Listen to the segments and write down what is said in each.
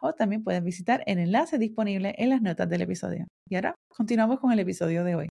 o también puedes visitar el enlace disponible en las notas del episodio. Y ahora continuamos con el episodio de hoy.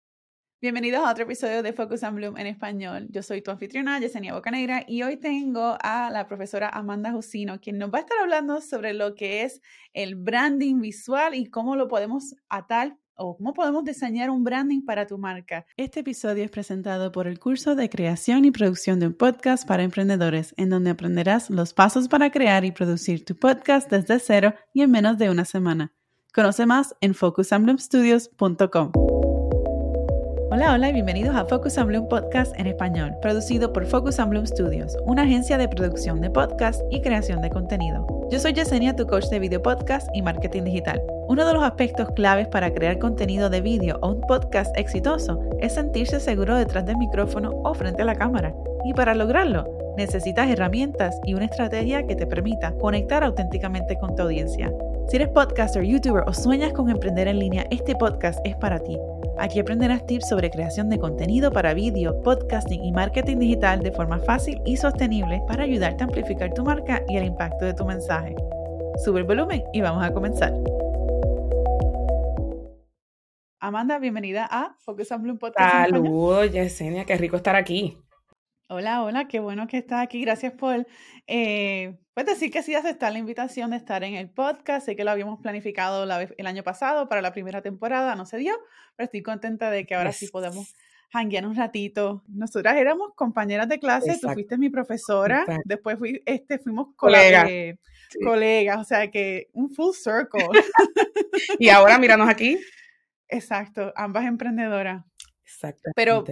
Bienvenidos a otro episodio de Focus and Bloom en español. Yo soy tu anfitriona, Yesenia Bocanegra, y hoy tengo a la profesora Amanda Jusino, quien nos va a estar hablando sobre lo que es el branding visual y cómo lo podemos atar o cómo podemos diseñar un branding para tu marca. Este episodio es presentado por el curso de creación y producción de un podcast para emprendedores, en donde aprenderás los pasos para crear y producir tu podcast desde cero y en menos de una semana. Conoce más en focusamblemstudios.com. Hola, hola y bienvenidos a Focus and Bloom Podcast en español, producido por Focus and Bloom Studios, una agencia de producción de podcast y creación de contenido. Yo soy Yesenia, tu coach de video podcast y marketing digital. Uno de los aspectos claves para crear contenido de vídeo o un podcast exitoso es sentirse seguro detrás del micrófono o frente a la cámara. Y para lograrlo, necesitas herramientas y una estrategia que te permita conectar auténticamente con tu audiencia. Si eres podcaster, youtuber o sueñas con emprender en línea, este podcast es para ti. Aquí aprenderás tips sobre creación de contenido para vídeo, podcasting y marketing digital de forma fácil y sostenible para ayudarte a amplificar tu marca y el impacto de tu mensaje. Sube el volumen y vamos a comenzar. Amanda, bienvenida a Focus on Bloom Podcast. Saludos, Yesenia, qué rico estar aquí. Hola, hola, qué bueno que estás aquí. Gracias por eh, pues decir que sí aceptar la invitación de estar en el podcast. Sé que lo habíamos planificado el año pasado para la primera temporada, no se dio, pero estoy contenta de que ahora sí podemos hanguear un ratito. Nosotras éramos compañeras de clase, tú fuiste mi profesora, después fui, este, fuimos colegas, colegas, o sea que un full circle. y ahora míranos aquí. Exacto, ambas emprendedoras. Exacto. Pero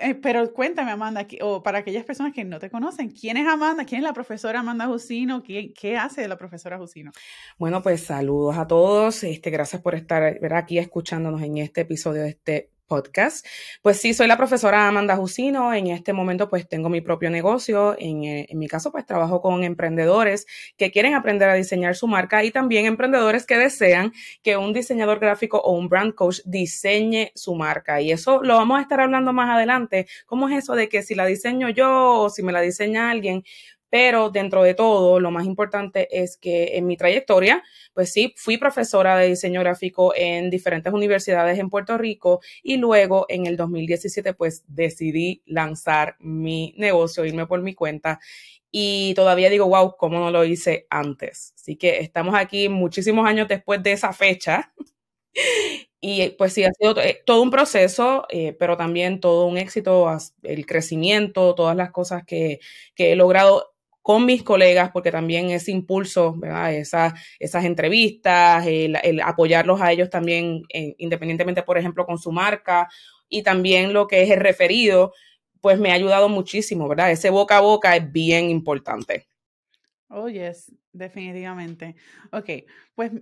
eh, pero cuéntame, Amanda, o para aquellas personas que no te conocen, ¿quién es Amanda? ¿Quién es la profesora Amanda Jusino? ¿Qué, qué hace la profesora Jusino? Bueno, pues saludos a todos. Este, gracias por estar aquí escuchándonos en este episodio de este podcast. Pues sí, soy la profesora Amanda Jusino. En este momento, pues tengo mi propio negocio. En, eh, en, mi caso, pues trabajo con emprendedores que quieren aprender a diseñar su marca y también emprendedores que desean que un diseñador gráfico o un brand coach diseñe su marca. Y eso lo vamos a estar hablando más adelante. ¿Cómo es eso de que si la diseño yo o si me la diseña alguien? Pero dentro de todo, lo más importante es que en mi trayectoria, pues sí, fui profesora de diseño gráfico en diferentes universidades en Puerto Rico y luego en el 2017 pues decidí lanzar mi negocio, irme por mi cuenta y todavía digo, wow, ¿cómo no lo hice antes? Así que estamos aquí muchísimos años después de esa fecha. Y pues sí, ha sido eh, todo un proceso, eh, pero también todo un éxito, el crecimiento, todas las cosas que, que he logrado con mis colegas, porque también ese impulso, ¿verdad? esas entrevistas, el, apoyarlos a ellos también, independientemente, por ejemplo, con su marca, y también lo que es el referido, pues me ha ayudado muchísimo, ¿verdad? Ese boca a boca es bien importante. Oh, yes, definitivamente. Ok, pues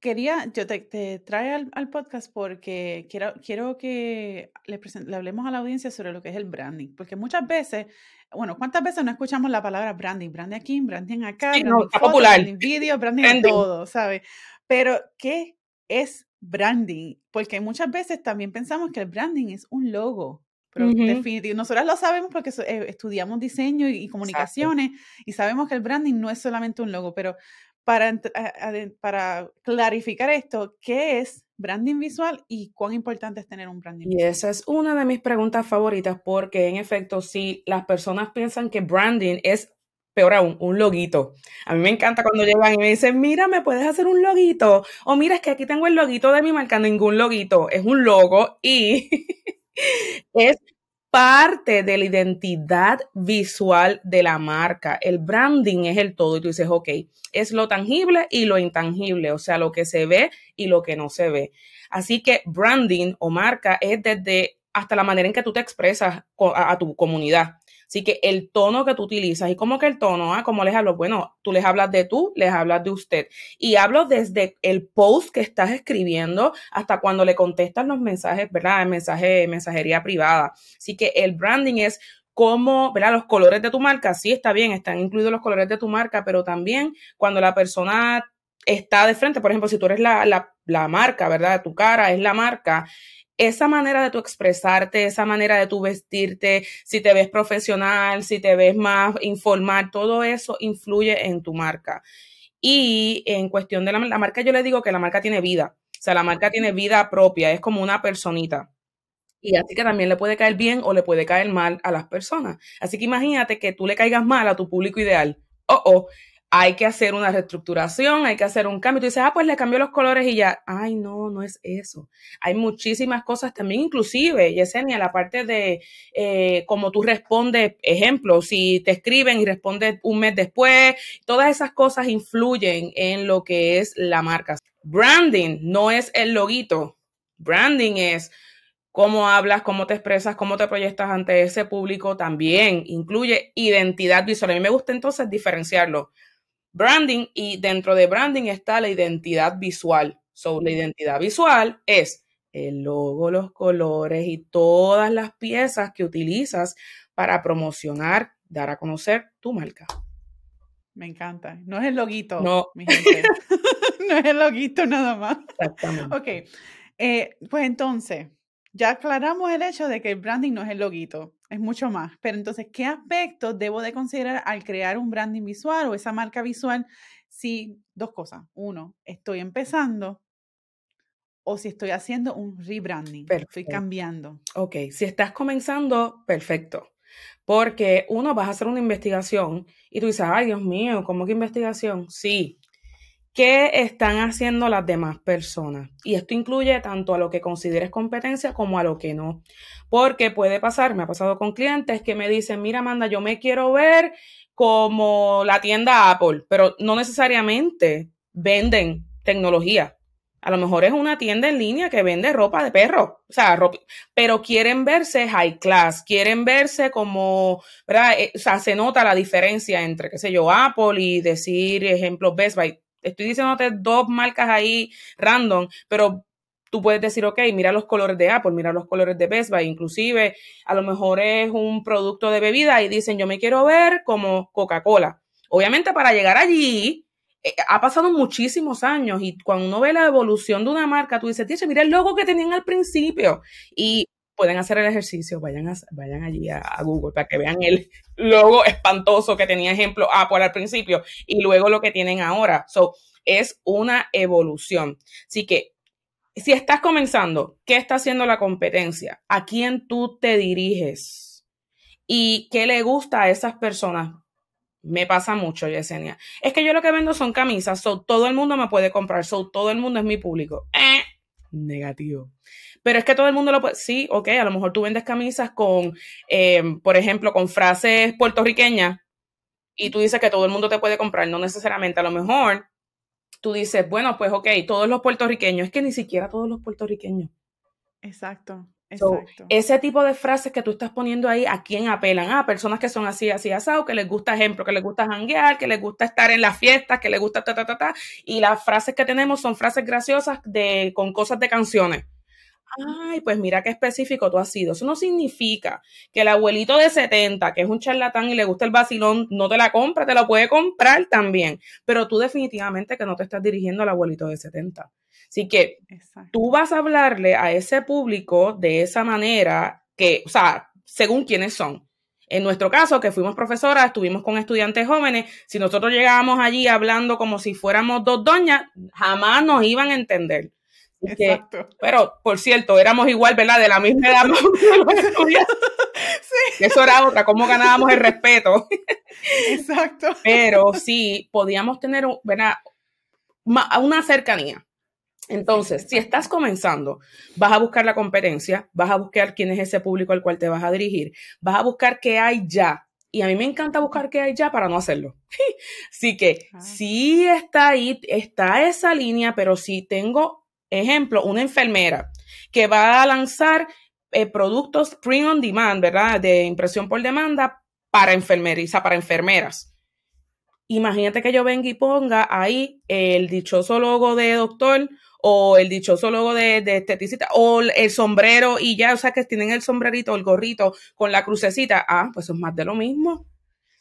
quería, yo te, te trae al, podcast porque quiero, quiero que le, le hablemos a la audiencia sobre lo que es el branding, porque muchas veces bueno, ¿cuántas veces no escuchamos la palabra branding? Branding aquí, branding acá, branding, no, popular. branding video, branding, en todo, ¿sabes? Pero, ¿qué es branding? Porque muchas veces también pensamos que el branding es un logo. Pero definitivamente, nosotras lo sabemos porque eh, estudiamos diseño y, comunicaciones y sabemos que el branding no es solamente un logo, pero para, para clarificar esto, ¿qué es branding visual y cuán importante es tener un branding visual? Y esa es una de mis preguntas favoritas porque en efecto, si las personas piensan que branding es peor aún, un loguito. A mí me encanta cuando llegan y me dicen, mira, ¿me puedes hacer un loguito? O mira, es que aquí tengo el loguito de mi marca, ningún loguito, es un logo y es parte de la identidad visual de la marca. El branding es el todo y tú dices, ok, es lo tangible y lo intangible, o sea, lo que se ve y lo que no se ve. Así que branding o marca es desde hasta la manera en que tú te expresas a, tu comunidad. Así que el tono que tú utilizas, ¿y cómo que el tono? Ah, ¿Cómo les hablo? Bueno, tú les hablas de tú, les hablas de usted. Y hablo desde el post que estás escribiendo hasta cuando le contestas los mensajes, ¿verdad? El mensaje, mensajería privada. Así que el branding es cómo, ¿verdad? Los colores de tu marca, sí está bien, están incluidos los colores de tu marca, pero también cuando la persona está de frente, por ejemplo, si tú eres la, la, la marca, ¿verdad? Tu cara es la marca, esa manera de tu expresarte, esa manera de tu vestirte, si te ves profesional, si te ves más informal, todo eso influye en tu marca. Y en cuestión de la, la marca, yo le digo que la marca tiene vida. O sea, la marca tiene vida propia, es como una personita. Y así que también le puede caer bien o le puede caer mal a las personas. Así que imagínate que tú le caigas mal a tu público ideal. Oh, oh, hay que hacer una reestructuración, hay que hacer un cambio. Tú dices, ah, pues le cambió los colores y ya. Ay, no, no es eso. Hay muchísimas cosas también, inclusive, Yesenia, la parte de eh, cómo tú respondes, ejemplo, si te escriben y respondes un mes después, todas esas cosas influyen en lo que es la marca. Branding no es el loguito. Branding es cómo hablas, cómo te expresas, cómo te proyectas ante ese público. También incluye identidad visual. A mí me gusta entonces diferenciarlo branding y dentro de branding está la identidad visual. So, la identidad visual es el logo, los colores y todas las piezas que utilizas para promocionar, dar a conocer tu marca. Me encanta. No es el loguito. No. Mi gente. no es el loguito nada más. Exactamente. Ok. Eh, pues entonces, ya aclaramos el hecho de que el branding no es el loguito, es mucho más. Pero entonces, ¿qué aspectos debo de considerar al crear un branding visual o esa marca visual? Si, dos cosas. Uno, estoy empezando o si estoy haciendo un rebranding, estoy cambiando. Ok, si estás comenzando, perfecto. Porque uno, vas a hacer una investigación y tú dices, ay Dios mío, ¿cómo que investigación? Sí, ¿Qué están haciendo las demás personas? Y esto incluye tanto a lo que consideres competencia como a lo que no. Porque puede pasar, me ha pasado con clientes que me dicen, mira Amanda, yo me quiero ver como la tienda Apple, pero no necesariamente venden tecnología. A lo mejor es una tienda en línea que vende ropa de perro, o sea, pero quieren verse high class, quieren verse como, ¿verdad? Eh, o sea, se nota la diferencia entre, qué sé yo, Apple y decir, ejemplo, Best Buy estoy diciéndote dos marcas ahí random, pero tú puedes decir, ok, mira los colores de Apple, mira los colores de Best Buy, inclusive a lo mejor es un producto de bebida y dicen, yo me quiero ver como Coca-Cola. Obviamente para llegar allí eh, ha pasado muchísimos años y cuando uno ve la evolución de una marca, tú dices, mira el logo que tenían al principio y pueden hacer el ejercicio, vayan, a, vayan allí a, Google para que vean el logo espantoso que tenía ejemplo Apple al principio y luego lo que tienen ahora. So, es una evolución. Así que si estás comenzando, ¿qué está haciendo la competencia? ¿A quién tú te diriges? ¿Y qué le gusta a esas personas? Me pasa mucho, Yesenia. Es que yo lo que vendo son camisas, so todo el mundo me puede comprar, so todo el mundo es mi público. Eh, negativo. Pero es que todo el mundo lo puede. Sí, ok, a lo mejor tú vendes camisas con, em, por ejemplo, con frases puertorriqueñas y tú dices que todo el mundo te puede comprar. No necesariamente. A lo mejor tú dices, bueno, pues ok, todos los puertorriqueños. Es que ni siquiera todos los puertorriqueños. Exacto. Exacto. ese tipo de frases que tú estás poniendo ahí, ¿a quién apelan? A ah, personas que son así, así, asado, que les gusta ejemplo, que les gusta janguear, que les gusta estar en las fiestas, que les gusta ta, ta, ta, ta. Y las frases que tenemos son frases graciosas de, con cosas de canciones. Ay, pues mira qué específico tú has sido. Eso no significa que el abuelito de 70, que es un charlatán y le gusta el vacilón, no te la compra, te la puede comprar también. Pero tú definitivamente que no te estás dirigiendo al abuelito de 70. Así que tú vas a hablarle a ese público de esa manera que, o sea, según quiénes son. En nuestro caso, que fuimos profesoras, estuvimos con estudiantes jóvenes, si nosotros llegábamos allí hablando como si fuéramos dos doñas, jamás nos iban a entender. Exacto. pero, por cierto, éramos igual, ¿verdad? De la misma edad. sí. Eso era otra, cómo ganábamos el respeto. Exacto. Pero sí, podíamos tener, ¿verdad? Una cercanía. Entonces, si estás comenzando, vas a buscar la competencia, vas a buscar quién es ese público al cual te vas a dirigir, vas a buscar qué hay ya. Y a mí me encanta buscar qué hay ya para no hacerlo. Así que ah. sí está ahí, está esa línea, pero si tengo Ejemplo, una enfermera que va a lanzar eh, productos print on demand, ¿verdad? De impresión por demanda para enfermeriza, para enfermeras. Imagínate que yo venga y ponga ahí el dichoso logo de doctor o el dichoso logo de, de esteticista o el sombrero y ya, o sea, que tienen el sombrerito, el gorrito con la crucecita. Ah, pues es más de lo mismo.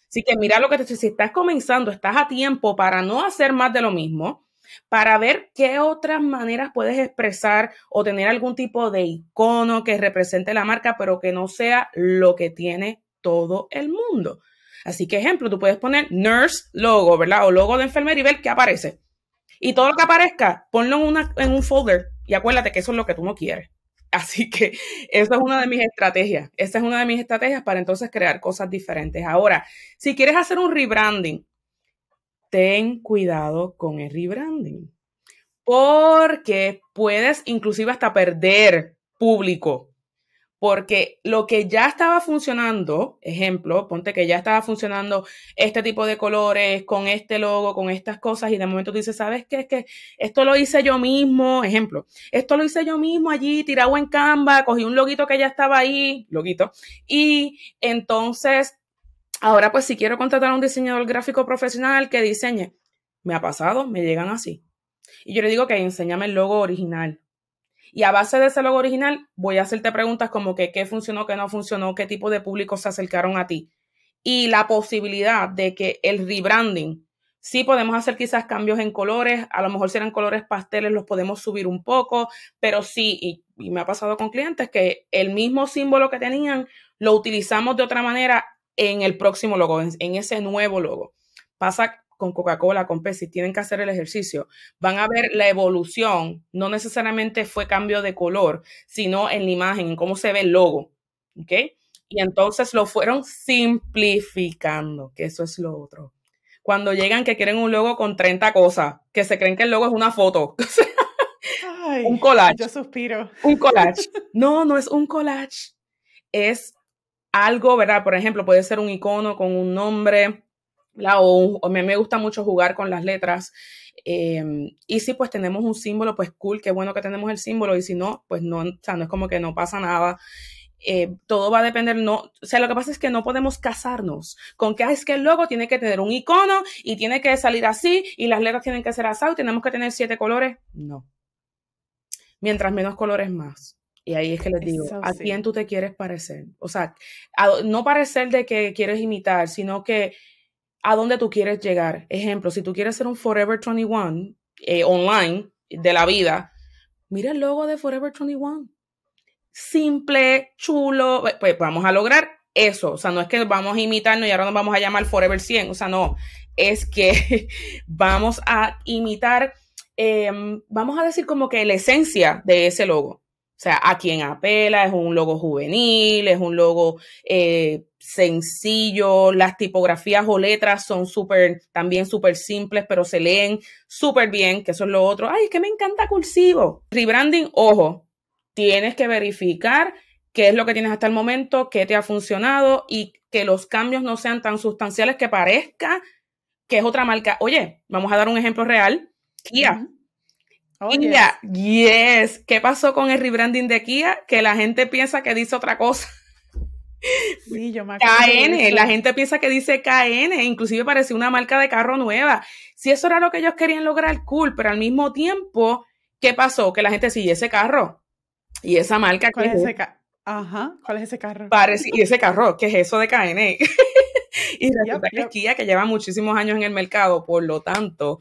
Así que mira lo que te si estás comenzando, estás a tiempo para no hacer más de lo mismo, para ver qué otras maneras puedes expresar o tener algún tipo de icono que represente la marca, pero que no sea lo que tiene todo el mundo. Así que, ejemplo, tú puedes poner nurse logo, ¿verdad? O logo de enfermera y ver qué aparece. Y todo lo que aparezca, ponlo en un folder y acuérdate que eso es lo que tú no quieres. Así que esa es una de mis estrategias. Esa es una de mis estrategias para entonces crear cosas diferentes. Ahora, si quieres hacer un rebranding, ten cuidado con el rebranding. Porque puedes inclusive hasta perder público porque lo que ya estaba funcionando, ejemplo, ponte que ya estaba funcionando este tipo de colores con este logo, con estas cosas, y de momento tú dices, ¿sabes qué? Es que esto lo hice yo mismo, ejemplo, esto lo hice yo mismo allí, tirado en Canva, cogí un loguito que ya estaba ahí, loguito, y entonces, ahora pues si quiero contratar a un diseñador gráfico profesional que diseñe, me ha pasado, me llegan así. Y yo le digo que enséñame el logo original y a base de ese logo original, voy a hacerte preguntas como que qué funcionó, qué no funcionó, qué tipo de público se acercaron a ti. Y la posibilidad de que el rebranding, sí podemos hacer quizás cambios en colores, a lo mejor si eran colores pasteles los podemos subir un poco, pero sí, y, y me ha pasado con clientes que el mismo símbolo que tenían lo utilizamos de otra manera en el próximo logo, en, en ese nuevo logo. Pasa con Coca-Cola, con Pepsi, tienen que hacer el ejercicio, van a ver la evolución, no necesariamente fue cambio de color, sino en la imagen, en cómo se ve el logo, ¿ok? Y entonces lo fueron simplificando, que eso es lo otro. Cuando llegan que quieren un logo con 30 cosas, que se creen que el logo es una foto. un collage. Yo suspiro. Un collage. No, no es un collage. Es algo, ¿verdad? Por ejemplo, puede ser un icono con un nombre, o, a mí me gusta mucho jugar con las letras. Em, y si pues tenemos un símbolo, pues cool, qué bueno que tenemos el símbolo. Y si no, pues no, o sea, no es como que no pasa nada. Eh, todo va a depender, no, o sea, lo que pasa es que no podemos casarnos con que es que el logo tiene que tener un icono y tiene que salir así y las letras tienen que ser así y tenemos que tener siete colores. No. Mientras menos colores más. Y ahí es que les digo, ¿a quién tú te quieres parecer? O sea, no parecer de que quieres imitar, sino que a dónde tú quieres llegar. Ejemplo, si tú quieres ser un Forever 21 eh, online de la vida, mira el logo de Forever 21. Simple, chulo, pues vamos a lograr eso. O sea, no es que vamos a imitarnos y ahora nos vamos a llamar Forever 100. O sea, no, es que vamos a imitar, em, vamos a decir como que la esencia de ese logo. O sea, a quien apela, es un logo juvenil, es un logo eh, sencillo, las tipografías o letras son súper, también súper simples, pero se leen súper bien, que eso es lo otro. Ay, es que me encanta cursivo. Rebranding, ojo, tienes que verificar qué es lo que tienes hasta el momento, qué te ha funcionado y que los cambios no sean tan sustanciales que parezca que es otra marca. Oye, vamos a dar un ejemplo real. Kia. Oh, Kia, yes. ¿Qué pasó con el rebranding de Kia? Que la gente piensa que dice otra cosa. Sí, yo me KN, la gente piensa que dice KN, inclusive parece una marca de carro nueva. Si eso era lo que ellos querían lograr, cool, pero al mismo tiempo, ¿qué pasó? Que la gente sigue ese carro y esa marca. ¿Cuál es ese carro? Ajá, ¿cuál es ese carro? Parece, y ese carro, ¿qué es eso de KN? y resulta que es Kia, que lleva muchísimos años en el mercado, por lo tanto,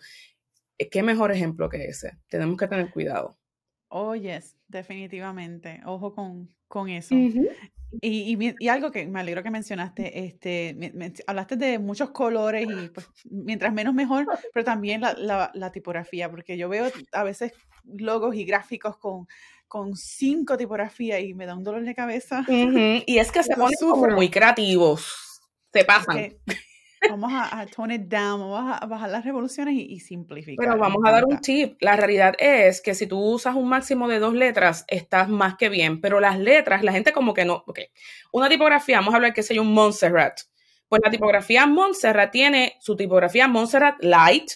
¿qué mejor ejemplo que ese? Tenemos que tener cuidado. Oh, yes, definitivamente. Ojo con, con eso. y, y, algo que me alegro que mencionaste, este, hablaste de muchos colores y pues mientras menos mejor, pero también la, la, tipografía, porque yo veo a veces logos y gráficos con, con cinco tipografías y me da un dolor de cabeza. Y es que se ponen muy creativos, se pasan. Vamos a, tone it down, vamos a bajar las revoluciones y, simplificar. Pero vamos a dar un tip. La realidad es que si tú usas un máximo de dos letras, estás más que bien. Pero las letras, la gente como que no. Ok, una tipografía, vamos a hablar que sea un Montserrat. Pues la tipografía Montserrat tiene su tipografía Montserrat Light,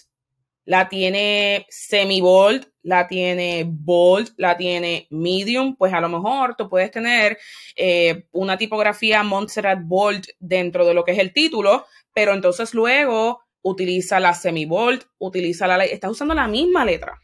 la tiene semi-bold, la tiene bold, la tiene medium, pues a lo mejor tú puedes tener eh, una tipografía Montserrat Bold dentro de lo que es el título, pero entonces luego utiliza la semi-bold, utiliza la... Estás usando la misma letra.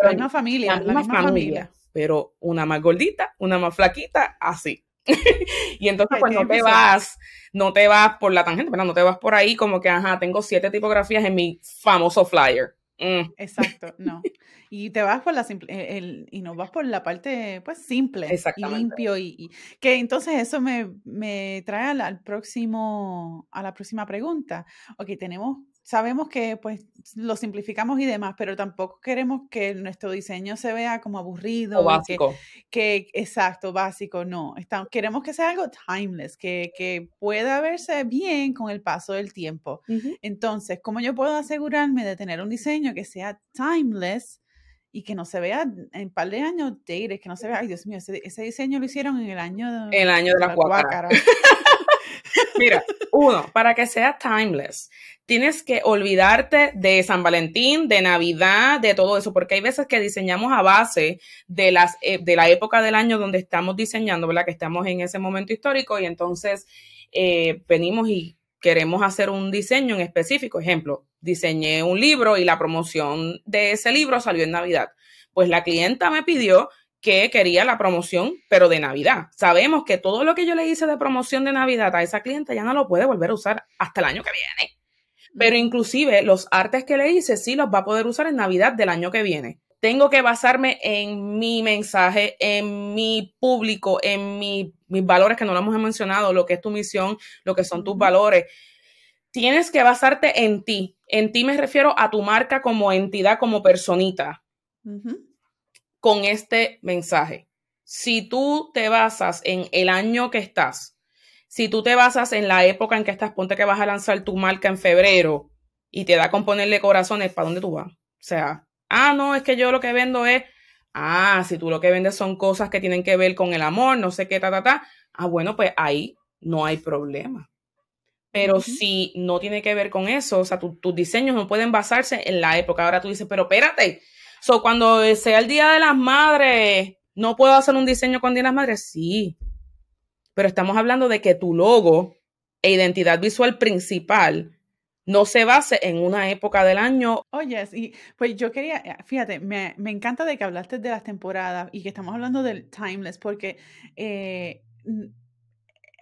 La misma familia. La misma, familia, Pero una más gordita, una más flaquita, así. y entonces pues no te vas, no te vas por la tangente, No te vas por ahí como que, ajá, tengo siete tipografías en mi famoso flyer. Mm. Exacto, no. Y te vas por la simple, eh, el, y no vas por la parte pues simple y limpio y, que entonces eso me, me trae al, al, próximo a la próxima pregunta. Ok, tenemos sabemos que pues lo simplificamos y demás, pero tampoco queremos que nuestro diseño se vea como aburrido. O básico. Que, exacto, básico, no. queremos que sea algo timeless, que, que, pueda verse bien con el paso del tiempo. Entonces, ¿cómo yo puedo asegurarme de tener un diseño que sea timeless? y que no se vea en un par de años dated, que no se vea, ay Dios mío, ese, diseño lo hicieron en el año de, el año de, la, la Mira, uno, para que sea timeless, tienes que olvidarte de San Valentín, de Navidad, de todo eso, porque hay veces que diseñamos a base de, las, eh, de la época del año donde estamos diseñando, ¿verdad? Que estamos en ese momento histórico y entonces eh, venimos y queremos hacer un diseño en específico. Ejemplo, diseñé un libro y la promoción de ese libro salió en Navidad. Pues la clienta me pidió que quería la promoción, pero de Navidad. Sabemos que todo lo que yo le hice de promoción de Navidad a esa clienta ya no lo puede volver a usar hasta el año que viene. Pero inclusive los artes que le hice sí los va a poder usar en Navidad del año que viene. Tengo que basarme en mi mensaje, en mi público, en mis valores que no lo hemos mencionado, lo que es tu misión, lo que son tus valores. Tienes que basarte en ti. En ti me refiero a tu marca como entidad, como personita con este mensaje. Si tú te basas en el año que estás, si tú te basas en la época en que estás, ponte que vas a lanzar tu marca en febrero y te da con ponerle corazones, ¿para dónde tú vas? O sea, ah, no, es que yo lo que vendo es, ah, si tú lo que vendes son cosas que tienen que ver con el amor, no sé qué, ta, ta, ta, ah, bueno, pues ahí no hay problema. Pero si no tiene que ver con eso, o sea, tus diseños no pueden basarse en la época. Ahora tú dices, pero espérate, So, cuando sea el Día de las Madres, ¿no puedo hacer un diseño con Día de las Madres? Sí. Pero estamos hablando de que tu logo e identidad visual principal no se base en una época del año. Oye, y pues yo quería, eh, fíjate, me, encanta de que hablaste de las temporadas y que estamos hablando del timeless, porque eh,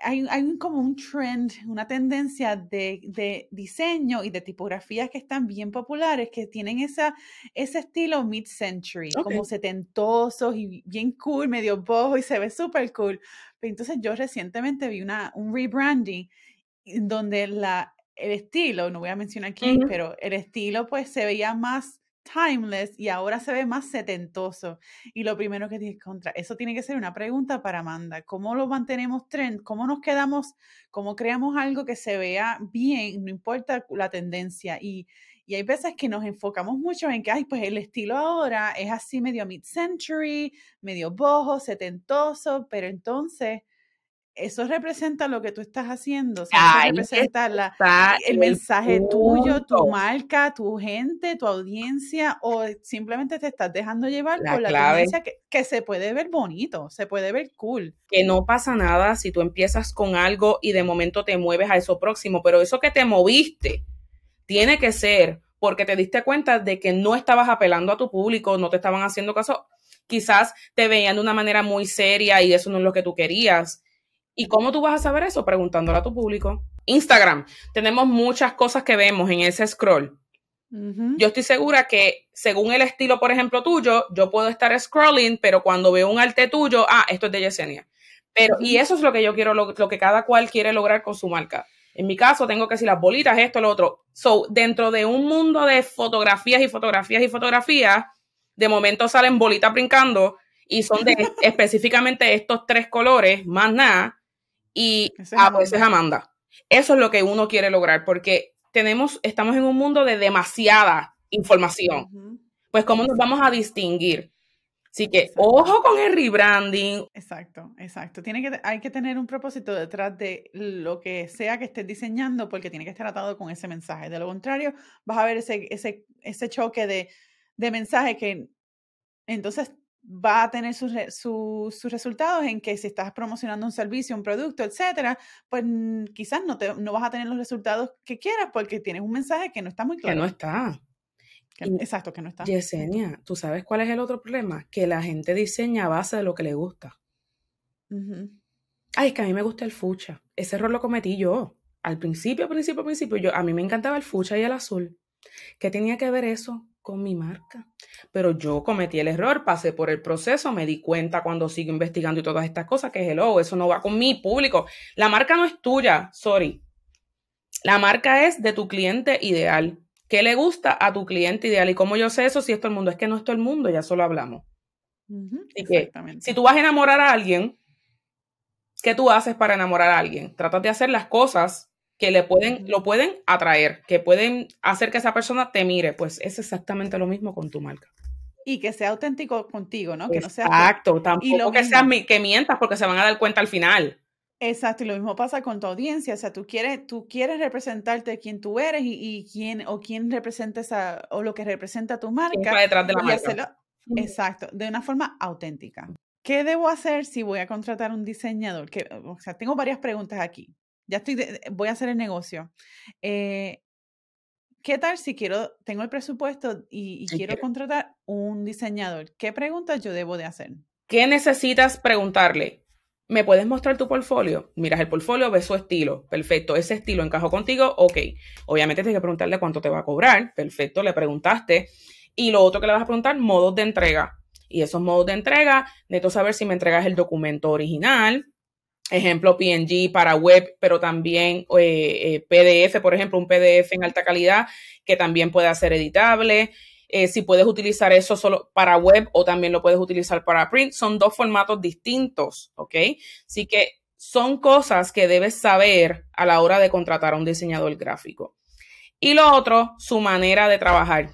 hay, hay como un trend, una tendencia de, de, diseño y de tipografías que están bien populares, que tienen esa, ese estilo mid-century, como setentosos y bien cool, medio bojo y se ve súper cool. entonces yo recientemente vi una, un rebranding donde la, el estilo, no voy a mencionar quién, pero el estilo pues se veía más timeless y ahora se ve más setentoso. Y lo primero que tienes contra, eso tiene que ser una pregunta para Amanda. ¿Cómo lo mantenemos trend? ¿Cómo nos quedamos? ¿Cómo creamos algo que se vea bien? No importa la tendencia. Y, y hay veces que nos enfocamos mucho en que, ay, pues el estilo ahora es así medio mid-century, medio bojo, setentoso, pero entonces eso representa lo que tú estás haciendo, eso representa el, mensaje tuyo, tu marca, tu gente, tu audiencia, o simplemente te estás dejando llevar por la tendencia que, que, se puede ver bonito, se puede ver cool. Que no pasa nada si tú empiezas con algo y de momento te mueves a eso próximo, pero eso que te moviste tiene que ser porque te diste cuenta de que no estabas apelando a tu público, no te estaban haciendo caso, quizás te veían de una manera muy seria y eso no es lo que tú querías ¿Y cómo tú vas a saber eso? Preguntándole a tu público. Instagram, tenemos muchas cosas que vemos en ese scroll. Yo estoy segura que según el estilo, por ejemplo, tuyo, yo puedo estar scrolling, pero cuando veo un arte tuyo, ah, esto es de Yesenia. Pero, y eso es lo que yo quiero, lo, que cada cual quiere lograr con su marca. En mi caso, tengo que decir las bolitas, esto, lo otro. So, dentro de un mundo de fotografías y fotografías y fotografías, de momento salen bolitas brincando y son de específicamente estos tres colores, más nada y a veces Amanda. Eso es lo que uno quiere lograr, porque tenemos, estamos en un mundo de demasiada información. Pues, ¿cómo nos vamos a distinguir? Así que ojo con el rebranding. Exacto, exacto. Tiene que, hay que tener un propósito detrás de lo que sea que estés diseñando porque tiene que estar atado con ese mensaje. De lo contrario, vas a ver ese, ese, ese choque de, de mensaje que entonces va a tener sus, sus, resultados en que si estás promocionando un servicio, un producto, etcétera, pues quizás no, te, no vas a tener los resultados que quieras porque tienes un mensaje que no está muy claro. Que no está exacto, que no está. Yesenia, ¿tú sabes cuál es el otro problema? Que la gente diseña a base de lo que le gusta. Ay, es que a mí me gusta el fucha. Ese error lo cometí yo. Al principio, principio, principio, yo, a mí me encantaba el fucha y el azul. ¿Qué tenía que ver eso con mi marca? Pero yo cometí el error, pasé por el proceso, me di cuenta cuando sigo investigando y todas estas cosas que hello, eso no va con mi público. La marca no es tuya, sorry. La marca es de tu cliente ideal. ¿Qué le gusta a tu cliente ideal? ¿Y cómo yo sé eso si es todo el mundo? Es que no es todo el mundo, ya solo hablamos. si tú vas a enamorar a alguien, ¿qué tú haces para enamorar a alguien? Tratas de hacer las cosas que le pueden, lo pueden atraer, que pueden hacer que esa persona te mire. Pues es exactamente lo mismo con tu marca. Y que sea auténtico contigo, ¿no? Que no sea Exacto, tampoco que, sea, que mientas porque se van a dar cuenta al final. Exacto, y lo mismo pasa con tu audiencia, o sea, tú quieres, tú quieres representarte quien tú eres y, quién o quién representa esa, o lo que representa tu marca. detrás de la marca. exacto, de una forma auténtica. ¿Qué debo hacer si voy a contratar un diseñador? Que, o sea, tengo varias preguntas aquí. Ya estoy, voy a hacer el negocio. Eh, ¿Qué tal si quiero, tengo el presupuesto y, quiero contratar un diseñador? ¿Qué preguntas yo debo de hacer? ¿Qué necesitas preguntarle? ¿Me puedes mostrar tu portfolio? Miras el portfolio, ves su estilo. Perfecto, ese estilo encajó contigo, ok. Obviamente tienes que preguntarle cuánto te va a cobrar. Perfecto, le preguntaste. Y lo otro que le vas a preguntar, modos de entrega. Y esos modos de entrega, necesito saber si me entregas el documento original, ejemplo PNG para web, pero también eh, eh, PDF, por ejemplo, un PDF en alta calidad que también puede ser editable. Eh, si puedes utilizar eso solo para web o también lo puedes utilizar para print. Son dos formatos distintos, ¿ok? Así que son cosas que debes saber a la hora de contratar a un diseñador gráfico. Y lo otro, su manera de trabajar.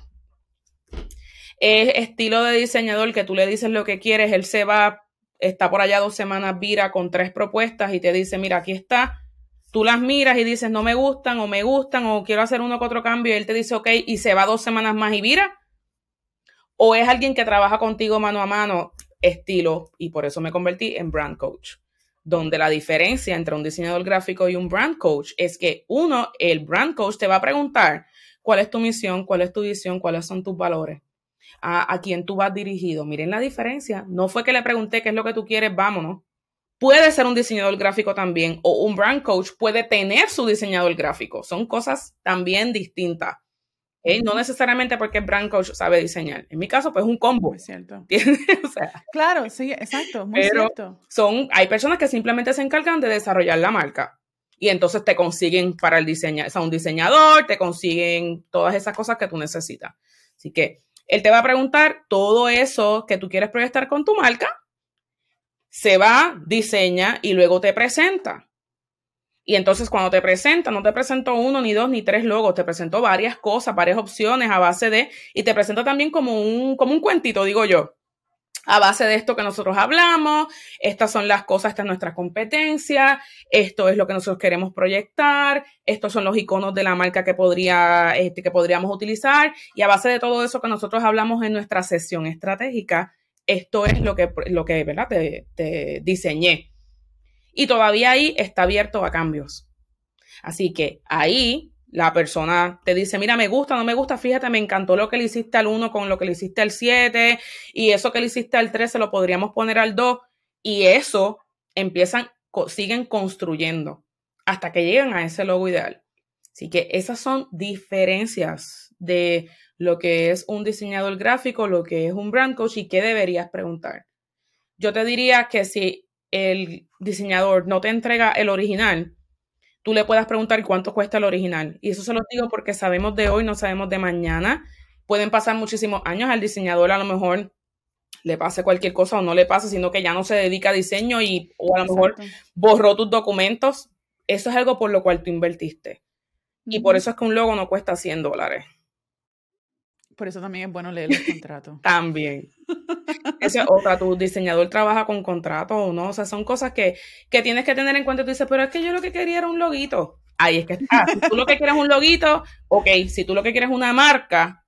Es estilo de diseñador que tú le dices lo que quieres, él se va, está por allá dos semanas, vira con tres propuestas y te dice, mira, aquí está, tú las miras y dices, no me gustan o me gustan o quiero hacer uno que otro cambio y él te dice, ok, y se va dos semanas más y vira o es alguien que trabaja contigo mano a mano, estilo, y por eso me convertí en brand coach, donde la diferencia entre un diseñador gráfico y un brand coach es que uno, el brand coach te va a preguntar cuál es tu misión, cuál es tu visión, cuáles son tus valores, a, a quién tú vas dirigido. Miren la diferencia. No fue que le pregunté qué es lo que tú quieres, vámonos. Puede ser un diseñador gráfico también o un brand coach puede tener su diseñador gráfico. Son cosas también distintas. No necesariamente porque el brand coach sabe diseñar. En mi caso, pues es un combo. Es cierto. o sea, claro, sí, exacto, muy cierto. Son, hay personas que simplemente se encargan de desarrollar la marca. Y entonces te consiguen para el diseño, o sea, un diseñador, te consiguen todas esas cosas que tú necesitas. Así que él te va a preguntar todo eso que tú quieres proyectar con tu marca, se va, diseña y luego te presenta. Y entonces cuando te presenta, no te presentó uno, ni dos, ni tres logos, te presentó varias cosas, varias opciones a base de, y te presenta también como un, como un cuentito, digo yo, a base de esto que nosotros hablamos, estas son las cosas, esta es nuestra competencia, esto es lo que nosotros queremos proyectar, estos son los iconos de la marca que, podría, este, que podríamos utilizar, y a base de todo eso que nosotros hablamos en nuestra sesión estratégica, esto es lo que, lo que ¿verdad? Te, te diseñé y todavía ahí está abierto a cambios. Así que ahí la persona te dice, mira, me gusta, no me gusta, fíjate, me encantó lo que le hiciste al 1 con lo que le hiciste al 7 y eso que le hiciste al 3 se lo podríamos poner al 2 y eso empiezan, siguen construyendo hasta que llegan a ese logo ideal. Así que esas son diferencias de lo que es un diseñador gráfico, lo que es un brand coach y qué deberías preguntar. Yo te diría que si el diseñador no te entrega el original, tú le puedas preguntar cuánto cuesta el original. Y eso se lo digo porque sabemos de hoy, no sabemos de mañana. Pueden pasar muchísimos años al diseñador, a lo mejor le pase cualquier cosa o no le pase, sino que ya no se dedica a diseño y o a lo mejor borró tus documentos. Eso es algo por lo cual tú invertiste. Y por eso es que un logo no cuesta 100 dólares. Por eso también es bueno leer los contratos. también. Esa es otra, tu diseñador trabaja con contratos o no, o sea, son cosas que, que tienes que tener en cuenta. Tú dices, pero es que yo lo que quería era un loguito. Ahí es que está. Si tú lo que quieres es un loguito, ok. Si tú lo que quieres es una marca.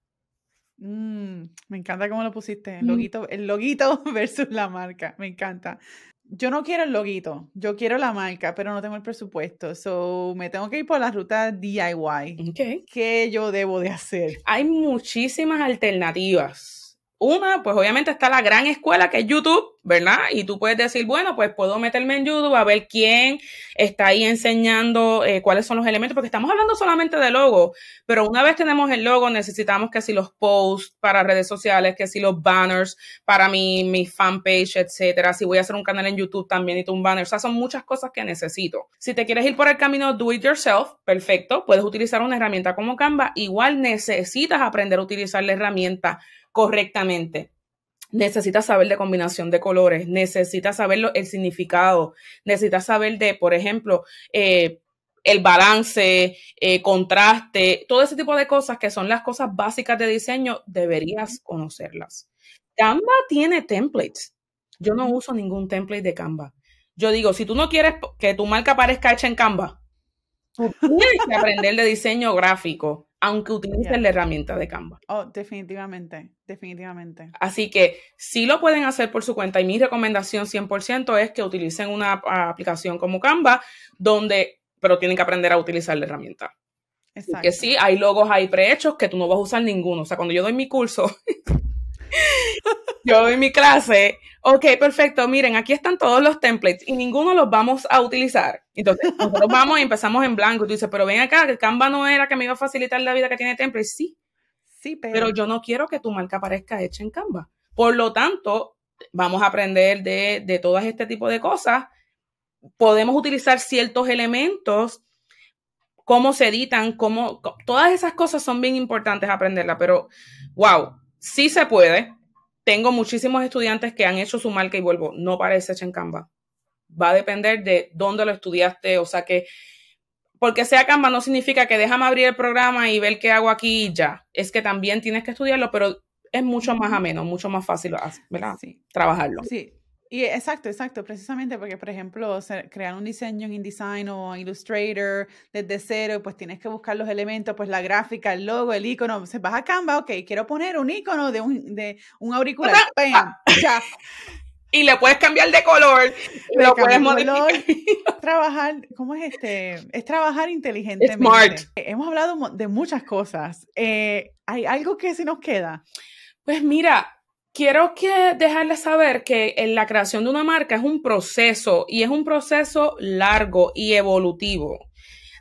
Mm, me encanta cómo lo pusiste. El loguito, el loguito versus la marca. Me encanta yo no quiero el loguito, yo quiero la marca, pero no tengo el presupuesto. So, me tengo que ir por la ruta DIY. ¿Qué yo debo de hacer? Hay muchísimas alternativas. Una, pues obviamente está la gran escuela que es YouTube, ¿verdad? Y tú puedes decir, bueno, pues puedo meterme en YouTube a ver quién está ahí enseñando eh, cuáles son los elementos, porque estamos hablando solamente de logo, pero una vez tenemos el logo, necesitamos que si los posts para redes sociales, que si los banners para mi, mi fanpage, etcétera. Si voy a hacer un canal en YouTube también y un banner. O sea, son muchas cosas que necesito. Si te quieres ir por el camino do it yourself, perfecto, puedes utilizar una herramienta como Canva. Igual necesitas aprender a utilizar la herramienta correctamente. Necesitas saber de combinación de colores, necesitas saber el significado, necesitas saber de, por ejemplo, eh, el balance, eh, contraste, todo ese tipo de cosas que son las cosas básicas de diseño, deberías conocerlas. Canva tiene templates. Yo no uso ningún template de Canva. Yo digo, si tú no quieres que tu marca aparezca hecha en Canva, tú tienes que aprender de diseño gráfico aunque utilicen la herramienta de Canva. Oh, definitivamente, definitivamente. Así que sí lo pueden hacer por su cuenta y mi recomendación 100% es que utilicen una aplicación como Canva, donde, pero tienen que aprender a utilizar la herramienta. Exacto. Que sí, hay logos ahí prehechos que tú no vas a usar ninguno. O sea, cuando yo doy mi curso, yo doy mi clase, ok, perfecto, miren, aquí están todos los templates y ninguno los vamos a utilizar. Entonces, nosotros vamos y empezamos en blanco. Tú dices, pero ven acá, que Canva no era que me iba a facilitar la vida que tiene templates. Sí, sí, pero... pero yo no quiero que tu marca aparezca hecha en Canva. Por lo tanto, vamos a aprender de, de todo este tipo de cosas. Podemos utilizar ciertos elementos cómo se editan, cómo, todas esas cosas son bien importantes aprenderlas, pero wow, sí se puede, tengo muchísimos estudiantes que han hecho su marca y vuelvo, no parece hecha en Canva. Va a depender de dónde lo estudiaste, o sea que porque sea Canva no significa que déjame abrir el programa y ver qué hago aquí y ya. Es que también tienes que estudiarlo, pero es mucho más ameno, mucho más fácil, ¿verdad? Sí. Trabajarlo. Sí, y exacto, exacto, precisamente porque, por ejemplo, crear un diseño en InDesign o Illustrator desde cero, pues tienes que buscar los elementos, pues la gráfica, el logo, el icono. Se vas a Canva, ok, quiero poner un icono de un, de un auricular. ya. Y le puedes cambiar de color, lo puedes modificar. trabajar, ¿cómo es este? Es trabajar inteligentemente. Smart. Hemos hablado de muchas cosas. Eh, ¿Hay algo que se nos queda? Pues mira, quiero que dejarles saber que en la creación de una marca es un proceso y es un proceso largo y evolutivo.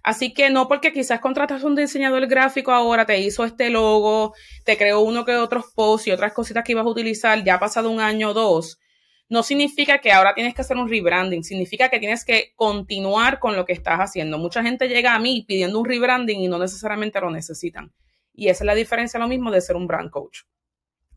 Así que no porque quizás contratas un diseñador gráfico ahora, te hizo este logo, te creó uno que otros posts y otras cositas que ibas a utilizar, ya ha pasado un año o dos, no significa que ahora tienes que hacer un rebranding, significa que tienes que continuar con lo que estás haciendo. Mucha gente llega a mí pidiendo un rebranding y no necesariamente lo necesitan. Y esa es la diferencia, lo mismo de ser un brand coach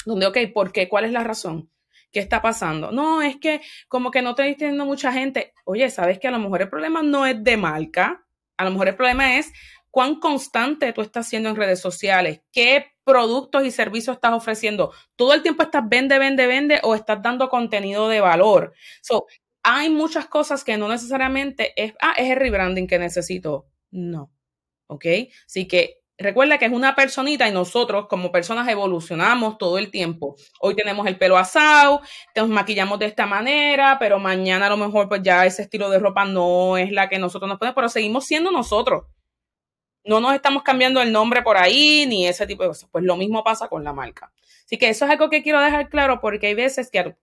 donde, ok, ¿por qué? ¿Cuál es la razón? ¿Qué está pasando? No, es que como que no te está teniendo mucha gente. Oye, ¿sabes que a lo mejor el problema no es de marca? A lo mejor el problema es cuán constante tú estás siendo en redes sociales, qué productos y servicios estás ofreciendo. ¿Todo el tiempo estás vende, vende, vende o estás dando contenido de valor? So, hay muchas cosas que no necesariamente es, ah, es el rebranding que necesito. No. ¿Ok? Así que Recuerda que es una personita y nosotros como personas evolucionamos todo el tiempo. Hoy tenemos el pelo asado, nos maquillamos de esta manera, pero mañana a lo mejor pues ya ese estilo de ropa no es la que nosotros nos ponemos, pero seguimos siendo nosotros. No nos estamos cambiando el nombre por ahí ni ese tipo de cosas. Pues lo mismo pasa con la marca. Así que eso es algo que quiero dejar claro porque hay veces que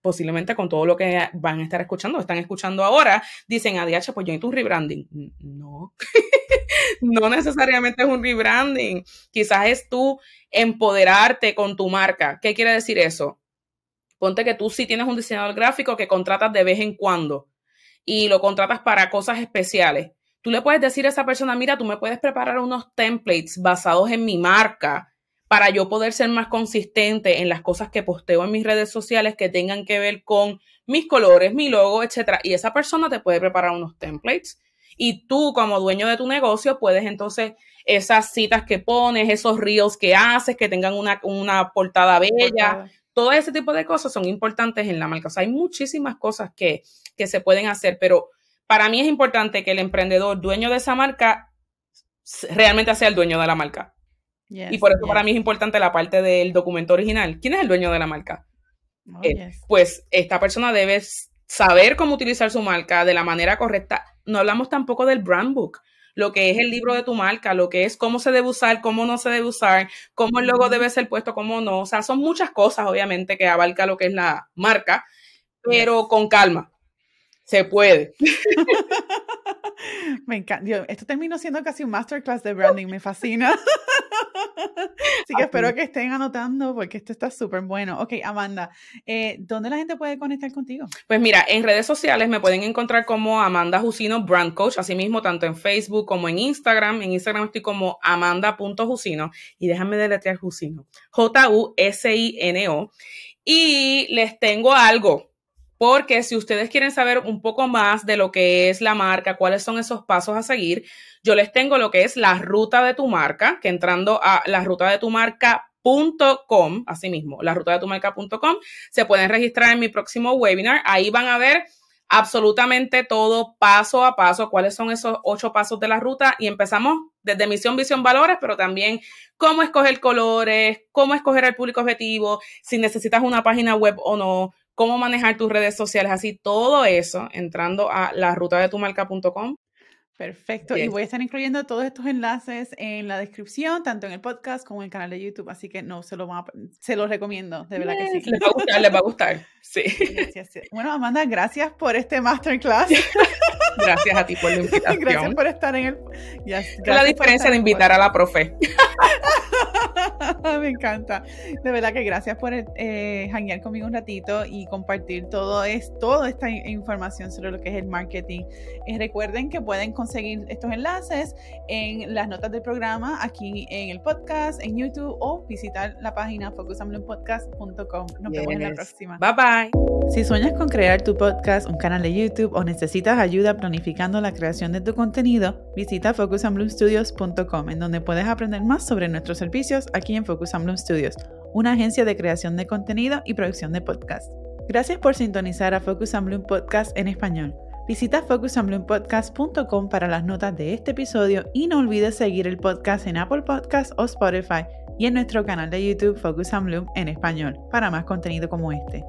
posiblemente con todo lo que van a estar escuchando, están escuchando ahora, dicen, ADH, pues yo en tu rebranding. No, no necesariamente es un rebranding. Quizás es tú empoderarte con tu marca. ¿Qué quiere decir eso? Ponte que tú sí tienes un diseñador gráfico que contratas de vez en cuando y lo contratas para cosas especiales. Tú le puedes decir a esa persona, mira, tú me puedes preparar unos templates basados en mi marca para yo poder ser más consistente en las cosas que posteo en mis redes sociales que tengan que ver con mis colores, mi logo, etcétera. Y esa persona te puede preparar unos templates Y tú como dueño de tu negocio puedes entonces esas citas que pones, esos reels que haces, que tengan una, una portada bella, todo ese tipo de cosas son importantes en la marca. O sea, hay muchísimas cosas que, que se pueden hacer, pero para mí es importante que el emprendedor dueño de esa marca realmente sea el dueño de la marca. Y por eso para mí es importante la parte del documento original. ¿Quién es el dueño de la marca? Oh, eh, pues esta persona debe saber cómo utilizar su marca de la manera correcta. No hablamos tampoco del brand book, lo que es el libro de tu marca, lo que es cómo se debe usar, cómo no se debe usar, cómo el logo debe ser puesto, cómo no. O sea, son muchas cosas, obviamente, que abarca lo que es la marca, pero con calma. Se puede. me encanta. esto terminó siendo casi un masterclass de branding, me fascina. Así que espero que estén anotando porque esto está súper bueno. Ok, Amanda, eh, ¿dónde la gente puede conectar contigo? Pues mira, en redes sociales me pueden encontrar como Amanda Jusino Brand Coach, asimismo tanto en Facebook como en Instagram. En Instagram estoy como amanda.jusino y déjame deletrear Jusino. J-U-S-I-N-O. Y les tengo algo porque si ustedes quieren saber un poco más de lo que es la marca, cuáles son esos pasos a seguir, yo les tengo lo que es la ruta de tu marca, que entrando a la ruta de tu marca.com, así mismo, la ruta de tu marca.com, se pueden registrar en mi próximo webinar. Ahí van a ver absolutamente todo paso a paso, cuáles son esos ocho pasos de la ruta y empezamos desde misión, visión, valores, pero también cómo escoger colores, cómo escoger el público objetivo, si necesitas una página web o no, cómo manejar tus redes sociales, así todo eso entrando a la ruta de tu marca.com. Perfecto. Y voy a estar incluyendo todos estos enlaces en la descripción, tanto en el podcast como en el canal de YouTube. Así que no, se lo, van a, se los recomiendo, de verdad que sí. Les va a gustar, les va a gustar. Sí. Bueno, Amanda, gracias por este masterclass. Gracias a ti por la invitación. Gracias por estar en el. Yes, la diferencia de invitar a la profe. Me encanta. De verdad que gracias por eh, conmigo un ratito y compartir todo es, toda esta información sobre lo que es el marketing. Eh, recuerden que pueden conseguir estos enlaces en las notas del programa, aquí en el podcast, en YouTube o visitar la página focusamblonpodcast.com. Nos vemos en la próxima. Bye bye. Si sueñas con crear tu podcast, un canal de YouTube o necesitas ayuda planificando la creación de tu contenido, visita focusandbloomstudios.com en donde puedes aprender más sobre nuestros servicios aquí en Focus and Bloom Studios, una agencia de creación de contenido y producción de podcast. Gracias por sintonizar a Focus and Bloom Podcast en español. Visita focusandbloompodcast.com para las notas de este episodio y no olvides seguir el podcast en Apple Podcasts o Spotify y en nuestro canal de YouTube Focus and Bloom en español para más contenido como este.